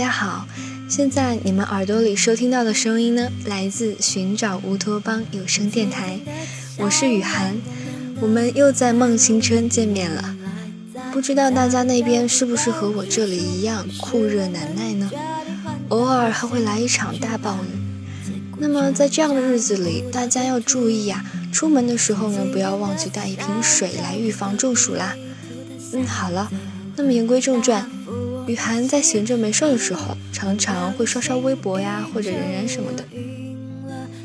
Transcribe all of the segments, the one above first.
大家好！现在你们耳朵里收听到的声音呢，来自寻找乌托邦有声电台，我是雨涵，我们又在梦青春见面了。不知道大家那边是不是和我这里一样酷热难耐呢？偶尔还会来一场大暴雨。那么在这样的日子里，大家要注意呀，出门的时候呢，不要忘记带一瓶水来预防中暑啦。嗯，好了，那么言归正传。雨涵在闲着没事的时候，常常会刷刷微博呀，或者人人什么的。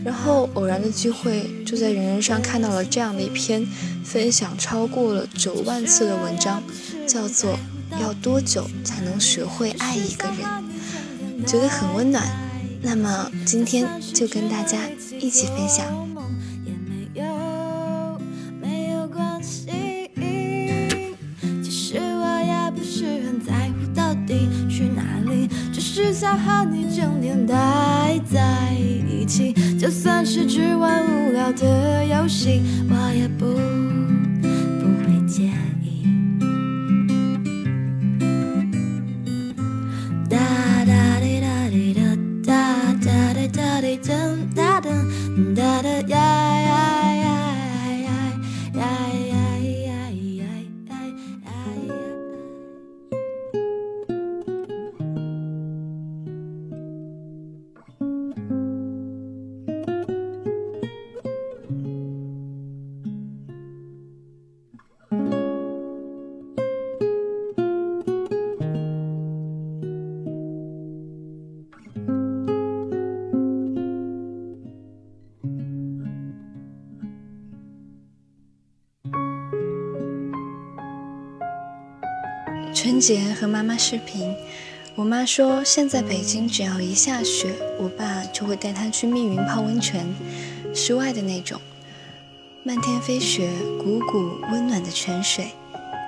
然后偶然的机会，就在人人上看到了这样的一篇分享超过了九万次的文章，叫做《要多久才能学会爱一个人》，觉得很温暖。那么今天就跟大家一起分享。想和你整天待在一起，就算是只玩无聊的游戏，我也不。春节和妈妈视频，我妈说现在北京只要一下雪，我爸就会带她去密云泡温泉，室外的那种，漫天飞雪，汩汩温暖的泉水，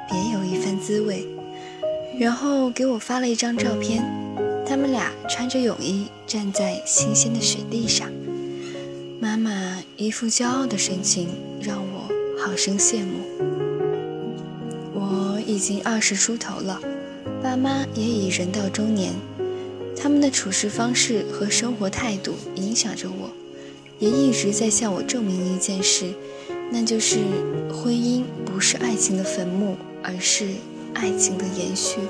别有一番滋味。然后给我发了一张照片，他们俩穿着泳衣站在新鲜的雪地上，妈妈一副骄傲的神情，让我好生羡慕。已经二十出头了，爸妈也已人到中年，他们的处事方式和生活态度影响着我，也一直在向我证明一件事，那就是婚姻不是爱情的坟墓，而是爱情的延续。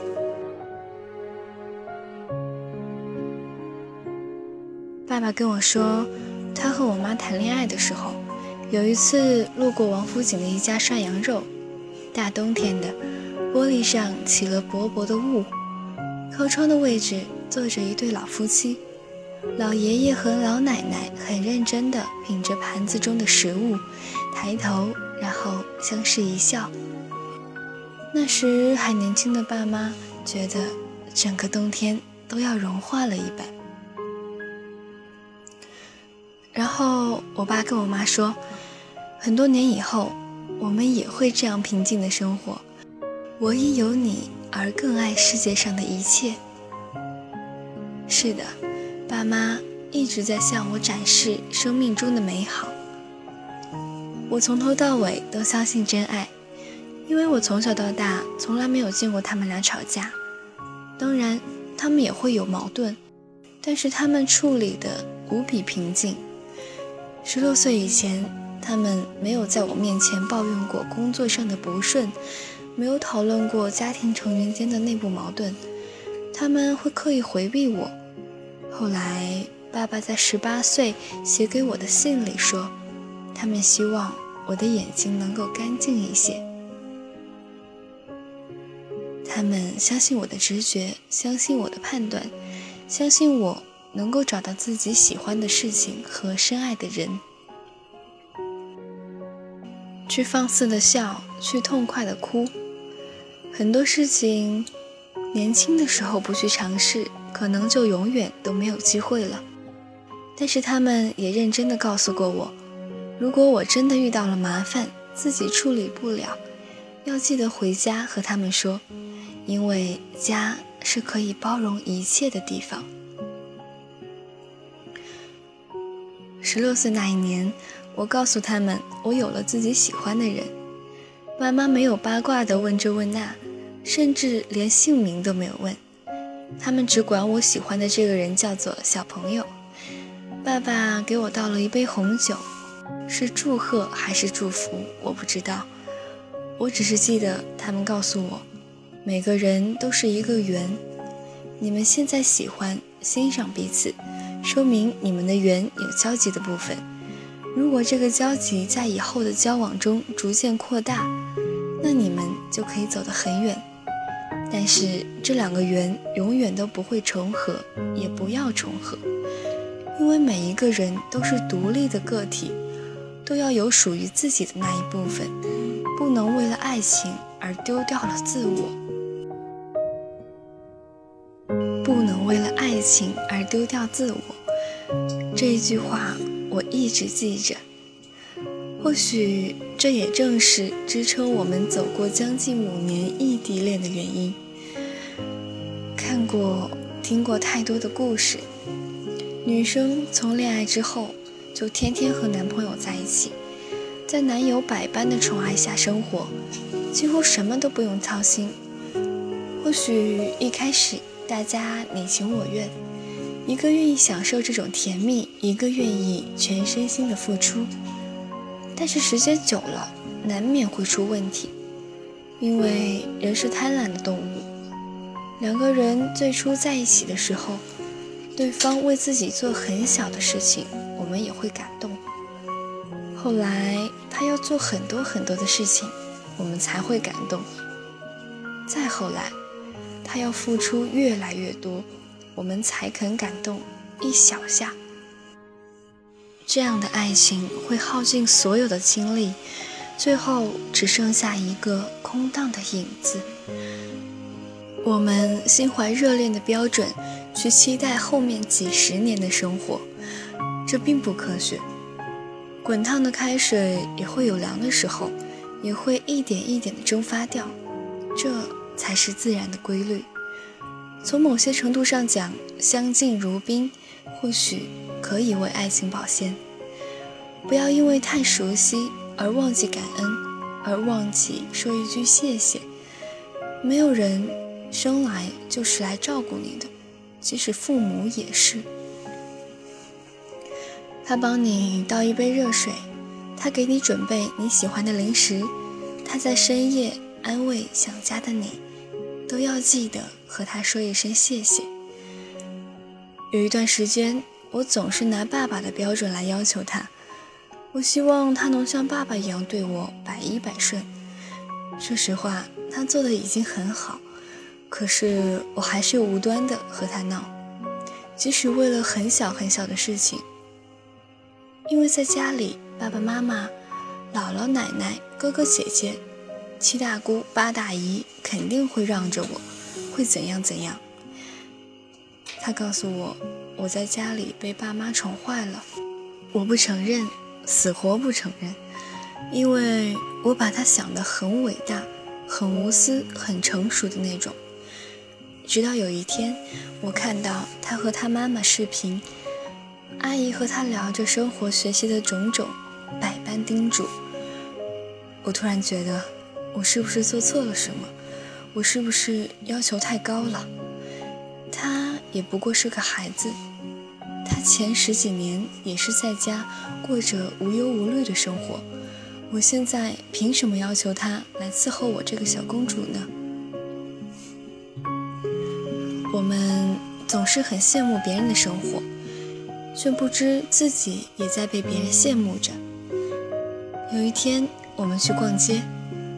爸爸跟我说，他和我妈谈恋爱的时候，有一次路过王府井的一家涮羊肉，大冬天的。玻璃上起了薄薄的雾，靠窗的位置坐着一对老夫妻，老爷爷和老奶奶很认真地品着盘子中的食物，抬头然后相视一笑。那时还年轻的爸妈觉得整个冬天都要融化了一般。然后我爸跟我妈说，很多年以后我们也会这样平静的生活。我因有你而更爱世界上的一切。是的，爸妈一直在向我展示生命中的美好。我从头到尾都相信真爱，因为我从小到大从来没有见过他们俩吵架。当然，他们也会有矛盾，但是他们处理的无比平静。十六岁以前，他们没有在我面前抱怨过工作上的不顺。没有讨论过家庭成员间的内部矛盾，他们会刻意回避我。后来，爸爸在十八岁写给我的信里说，他们希望我的眼睛能够干净一些。他们相信我的直觉，相信我的判断，相信我能够找到自己喜欢的事情和深爱的人。去放肆的笑，去痛快的哭。很多事情，年轻的时候不去尝试，可能就永远都没有机会了。但是他们也认真的告诉过我，如果我真的遇到了麻烦，自己处理不了，要记得回家和他们说，因为家是可以包容一切的地方。十六岁那一年，我告诉他们，我有了自己喜欢的人。爸妈没有八卦的问这问那。甚至连姓名都没有问，他们只管我喜欢的这个人叫做小朋友。爸爸给我倒了一杯红酒，是祝贺还是祝福，我不知道。我只是记得他们告诉我，每个人都是一个圆。你们现在喜欢欣赏彼此，说明你们的缘有交集的部分。如果这个交集在以后的交往中逐渐扩大，那你们就可以走得很远。但是这两个圆永远都不会重合，也不要重合。因为每一个人都是独立的个体，都要有属于自己的那一部分，不能为了爱情而丢掉了自我，不能为了爱情而丢掉自我。这一句话我一直记着，或许这也正是支撑我们走过将近五年异地恋的原因。看过、听过太多的故事。女生从恋爱之后就天天和男朋友在一起，在男友百般的宠爱下生活，几乎什么都不用操心。或许一开始大家你情我愿，一个愿意享受这种甜蜜，一个愿意全身心的付出。但是时间久了，难免会出问题，因为人是贪婪的动物。两个人最初在一起的时候。对方为自己做很小的事情，我们也会感动。后来他要做很多很多的事情，我们才会感动。再后来，他要付出越来越多，我们才肯感动一小下。这样的爱情会耗尽所有的精力，最后只剩下一个空荡的影子。我们心怀热恋的标准。去期待后面几十年的生活，这并不科学。滚烫的开水也会有凉的时候，也会一点一点的蒸发掉，这才是自然的规律。从某些程度上讲，相敬如宾，或许可以为爱情保鲜。不要因为太熟悉而忘记感恩，而忘记说一句谢谢。没有人生来就是来照顾你的。即使父母也是，他帮你倒一杯热水，他给你准备你喜欢的零食，他在深夜安慰想家的你，都要记得和他说一声谢谢。有一段时间，我总是拿爸爸的标准来要求他，我希望他能像爸爸一样对我百依百顺。说实话，他做的已经很好。可是我还是无端的和他闹，即使为了很小很小的事情。因为在家里，爸爸妈妈、姥姥奶奶、哥哥姐姐、七大姑八大姨肯定会让着我，会怎样怎样。他告诉我，我在家里被爸妈宠坏了，我不承认，死活不承认，因为我把他想得很伟大、很无私、很成熟的那种。直到有一天，我看到他和他妈妈视频，阿姨和他聊着生活、学习的种种，百般叮嘱。我突然觉得，我是不是做错了什么？我是不是要求太高了？他也不过是个孩子，他前十几年也是在家过着无忧无虑的生活，我现在凭什么要求他来伺候我这个小公主呢？我们总是很羡慕别人的生活，却不知自己也在被别人羡慕着。有一天，我们去逛街，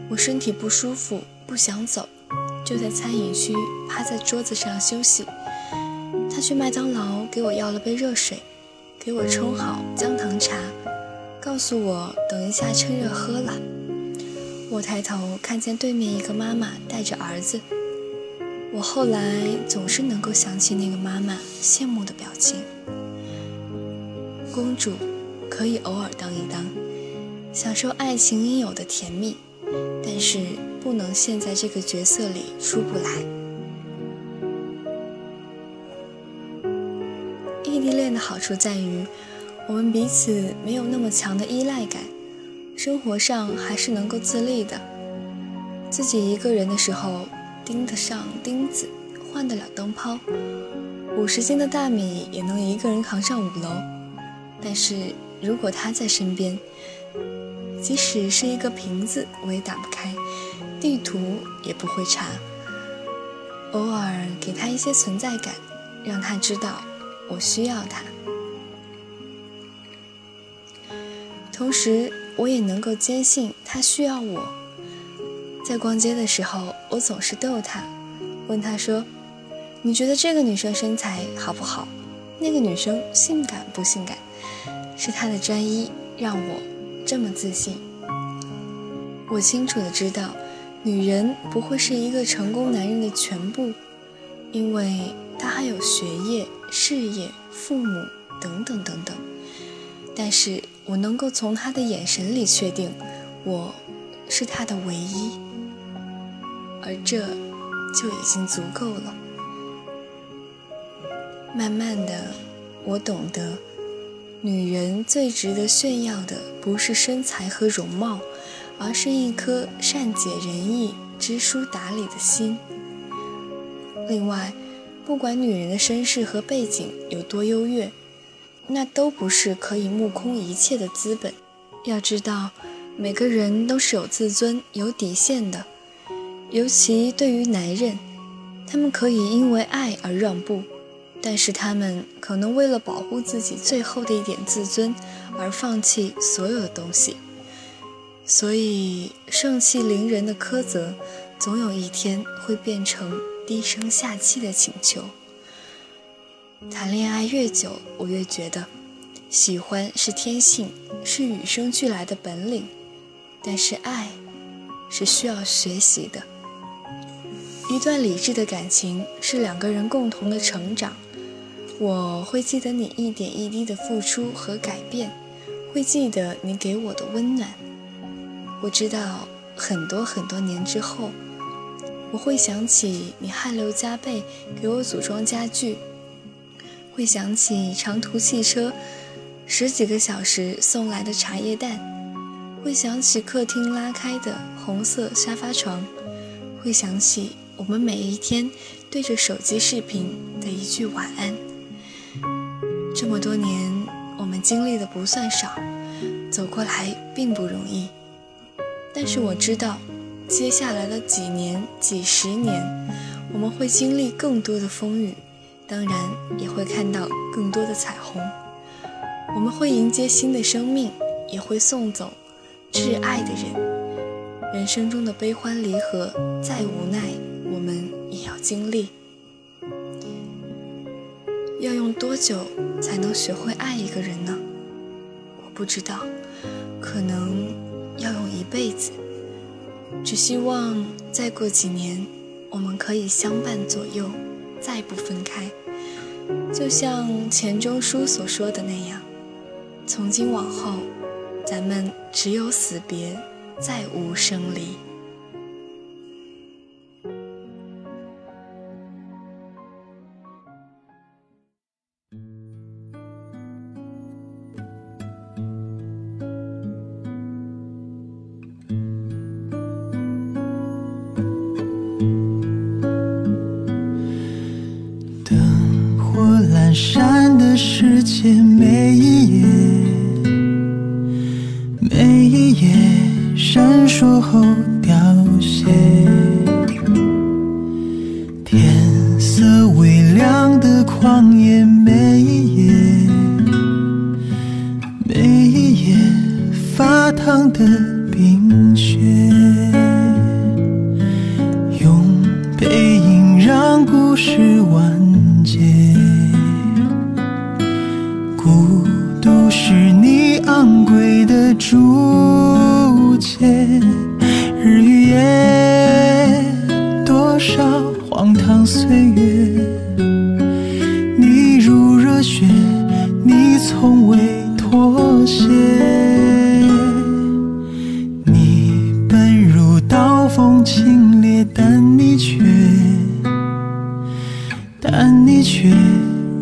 我身体不舒服，不想走，就在餐饮区趴在桌子上休息。他去麦当劳给我要了杯热水，给我冲好姜糖茶，告诉我等一下趁热喝了。我抬头看见对面一个妈妈带着儿子。我后来总是能够想起那个妈妈羡慕的表情。公主可以偶尔当一当，享受爱情应有的甜蜜，但是不能陷在这个角色里出不来。异地恋的好处在于，我们彼此没有那么强的依赖感，生活上还是能够自立的。自己一个人的时候。钉得上钉子，换得了灯泡，五十斤的大米也能一个人扛上五楼。但是如果他在身边，即使是一个瓶子，我也打不开，地图也不会查。偶尔给他一些存在感，让他知道我需要他。同时，我也能够坚信他需要我。在逛街的时候，我总是逗他，问他说：“你觉得这个女生身材好不好？那个女生性感不性感？”是他的专一让我这么自信。我清楚的知道，女人不会是一个成功男人的全部，因为她还有学业、事业、父母等等等等。但是我能够从他的眼神里确定，我是他的唯一，而这就已经足够了。慢慢的，我懂得，女人最值得炫耀的不是身材和容貌，而是一颗善解人意、知书达理的心。另外，不管女人的身世和背景有多优越。那都不是可以目空一切的资本。要知道，每个人都是有自尊、有底线的。尤其对于男人，他们可以因为爱而让步，但是他们可能为了保护自己最后的一点自尊而放弃所有的东西。所以，盛气凌人的苛责，总有一天会变成低声下气的请求。谈恋爱越久，我越觉得，喜欢是天性，是与生俱来的本领，但是爱，是需要学习的。一段理智的感情是两个人共同的成长。我会记得你一点一滴的付出和改变，会记得你给我的温暖。我知道很多很多年之后，我会想起你汗流浃背给我组装家具。会想起长途汽车十几个小时送来的茶叶蛋，会想起客厅拉开的红色沙发床，会想起我们每一天对着手机视频的一句晚安。这么多年，我们经历的不算少，走过来并不容易。但是我知道，接下来的几年、几十年，我们会经历更多的风雨。当然也会看到更多的彩虹，我们会迎接新的生命，也会送走挚爱的人。人生中的悲欢离合，再无奈，我们也要经历。要用多久才能学会爱一个人呢？我不知道，可能要用一辈子。只希望再过几年，我们可以相伴左右。再不分开，就像钱钟书所说的那样，从今往后，咱们只有死别，再无生离。每一页，每一页闪烁后凋谢。天色微亮的旷野，每一页，每一页发烫的冰雪。用背影让故事完结。竹节，日与夜，多少荒唐岁月，你如热血，你从未妥协，你本如刀锋清冽，但你却，但你却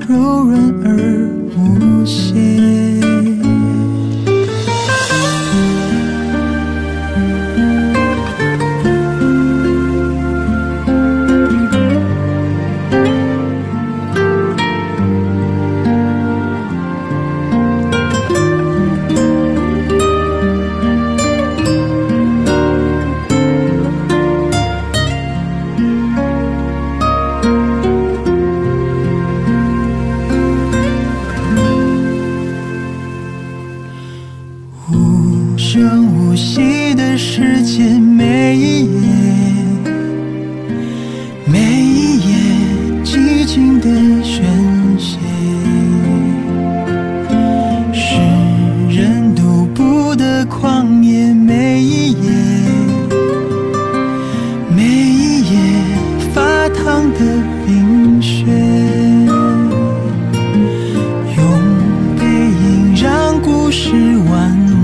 柔软而无邪。是完。